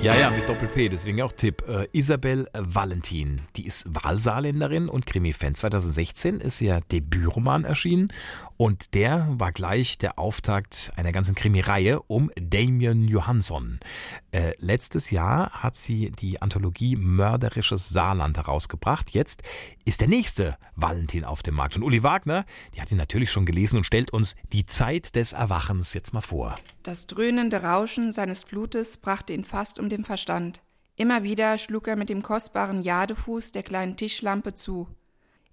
Ja, ja, mit Doppel-P, deswegen auch Tipp. Äh, Isabel Valentin, die ist Wahlsaarländerin und Krimi-Fan. 2016 ist ihr Debütroman erschienen und der war gleich der Auftakt einer ganzen Krimireihe um Damien Johansson. Äh, letztes Jahr hat sie die Anthologie Mörderisches Saarland herausgebracht. Jetzt ist der nächste Valentin auf dem Markt. Und Uli Wagner, die hat ihn natürlich schon gelesen und stellt uns die Zeit des Erwachens jetzt mal vor. Das dröhnende Rauschen seines Blutes brachte ihn fast um den Verstand. Immer wieder schlug er mit dem kostbaren Jadefuß der kleinen Tischlampe zu.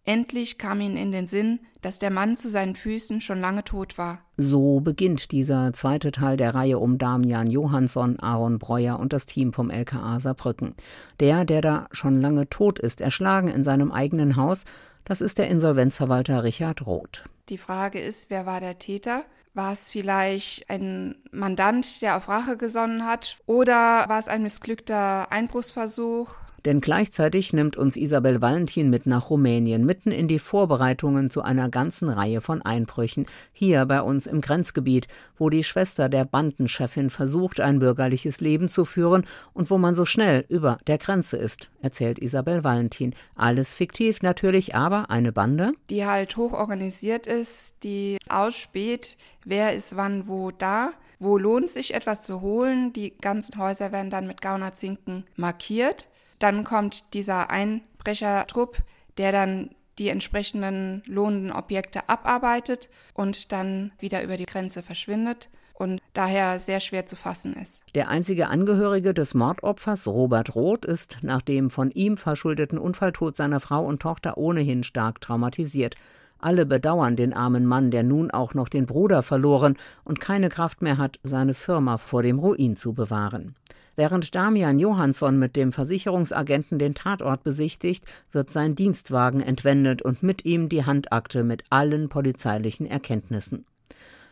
Endlich kam ihm in den Sinn, dass der Mann zu seinen Füßen schon lange tot war. So beginnt dieser zweite Teil der Reihe um Damian Johansson, Aaron Breuer und das Team vom LKA Saarbrücken. Der, der da schon lange tot ist, erschlagen in seinem eigenen Haus, das ist der Insolvenzverwalter Richard Roth. Die Frage ist, wer war der Täter? War es vielleicht ein Mandant, der auf Rache gesonnen hat? Oder war es ein missglückter Einbruchsversuch? Denn gleichzeitig nimmt uns Isabel Valentin mit nach Rumänien, mitten in die Vorbereitungen zu einer ganzen Reihe von Einbrüchen, hier bei uns im Grenzgebiet, wo die Schwester der Bandenchefin versucht, ein bürgerliches Leben zu führen und wo man so schnell über der Grenze ist, erzählt Isabel Valentin. Alles fiktiv natürlich, aber eine Bande, die halt hoch organisiert ist, die ausspäht, wer ist wann wo da. Wo lohnt sich etwas zu holen? Die ganzen Häuser werden dann mit Gaunerzinken markiert. Dann kommt dieser Einbrechertrupp, der dann die entsprechenden lohnenden Objekte abarbeitet und dann wieder über die Grenze verschwindet und daher sehr schwer zu fassen ist. Der einzige Angehörige des Mordopfers, Robert Roth, ist nach dem von ihm verschuldeten Unfalltod seiner Frau und Tochter ohnehin stark traumatisiert. Alle bedauern den armen Mann, der nun auch noch den Bruder verloren und keine Kraft mehr hat, seine Firma vor dem Ruin zu bewahren. Während Damian Johansson mit dem Versicherungsagenten den Tatort besichtigt, wird sein Dienstwagen entwendet und mit ihm die Handakte mit allen polizeilichen Erkenntnissen.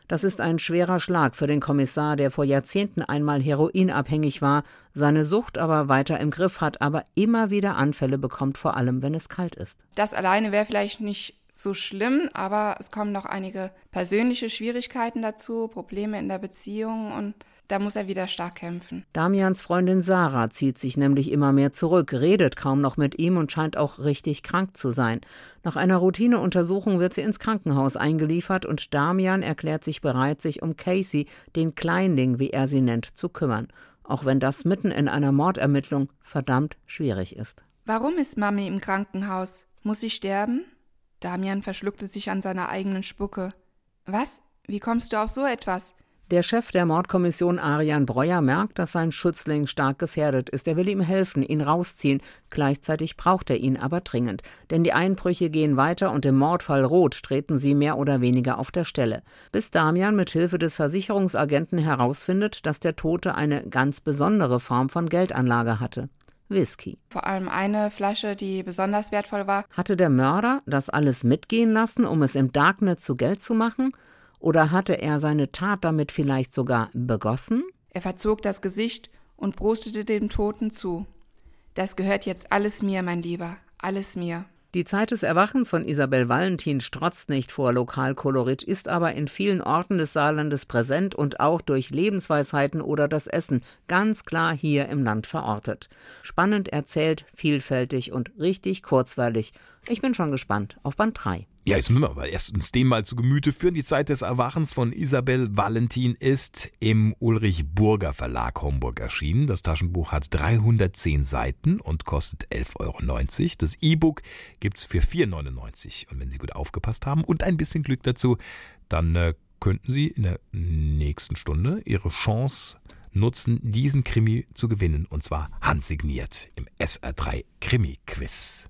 Das ist ein schwerer Schlag für den Kommissar, der vor Jahrzehnten einmal heroinabhängig war, seine Sucht aber weiter im Griff hat, aber immer wieder Anfälle bekommt, vor allem wenn es kalt ist. Das alleine wäre vielleicht nicht so schlimm, aber es kommen noch einige persönliche Schwierigkeiten dazu, Probleme in der Beziehung und da muss er wieder stark kämpfen. Damians Freundin Sarah zieht sich nämlich immer mehr zurück, redet kaum noch mit ihm und scheint auch richtig krank zu sein. Nach einer Routineuntersuchung wird sie ins Krankenhaus eingeliefert und Damian erklärt sich bereit, sich um Casey, den Kleinling, wie er sie nennt, zu kümmern. Auch wenn das mitten in einer Mordermittlung verdammt schwierig ist. Warum ist Mami im Krankenhaus? Muss sie sterben? Damian verschluckte sich an seiner eigenen Spucke. Was? Wie kommst du auf so etwas? Der Chef der Mordkommission Arian Breuer merkt, dass sein Schützling stark gefährdet ist. Er will ihm helfen, ihn rausziehen. Gleichzeitig braucht er ihn aber dringend. Denn die Einbrüche gehen weiter und im Mordfall Rot treten sie mehr oder weniger auf der Stelle. Bis Damian mit Hilfe des Versicherungsagenten herausfindet, dass der Tote eine ganz besondere Form von Geldanlage hatte. Whisky. Vor allem eine Flasche, die besonders wertvoll war. Hatte der Mörder das alles mitgehen lassen, um es im Darknet zu Geld zu machen? Oder hatte er seine Tat damit vielleicht sogar begossen? Er verzog das Gesicht und prostete dem Toten zu. Das gehört jetzt alles mir, mein Lieber, alles mir. Die Zeit des Erwachens von Isabel Valentin strotzt nicht vor Lokalkolorit, ist aber in vielen Orten des Saarlandes präsent und auch durch Lebensweisheiten oder das Essen ganz klar hier im Land verortet. Spannend erzählt, vielfältig und richtig kurzweilig. Ich bin schon gespannt auf Band 3. Ja, jetzt müssen wir aber erst uns dem mal zu Gemüte führen. Die Zeit des Erwachens von Isabel Valentin ist im Ulrich Burger Verlag Homburg erschienen. Das Taschenbuch hat 310 Seiten und kostet 11,90 Euro. Das E-Book gibt's für 4,99 Und wenn Sie gut aufgepasst haben und ein bisschen Glück dazu, dann äh, könnten Sie in der nächsten Stunde Ihre Chance nutzen, diesen Krimi zu gewinnen. Und zwar handsigniert im SR3 Krimi-Quiz.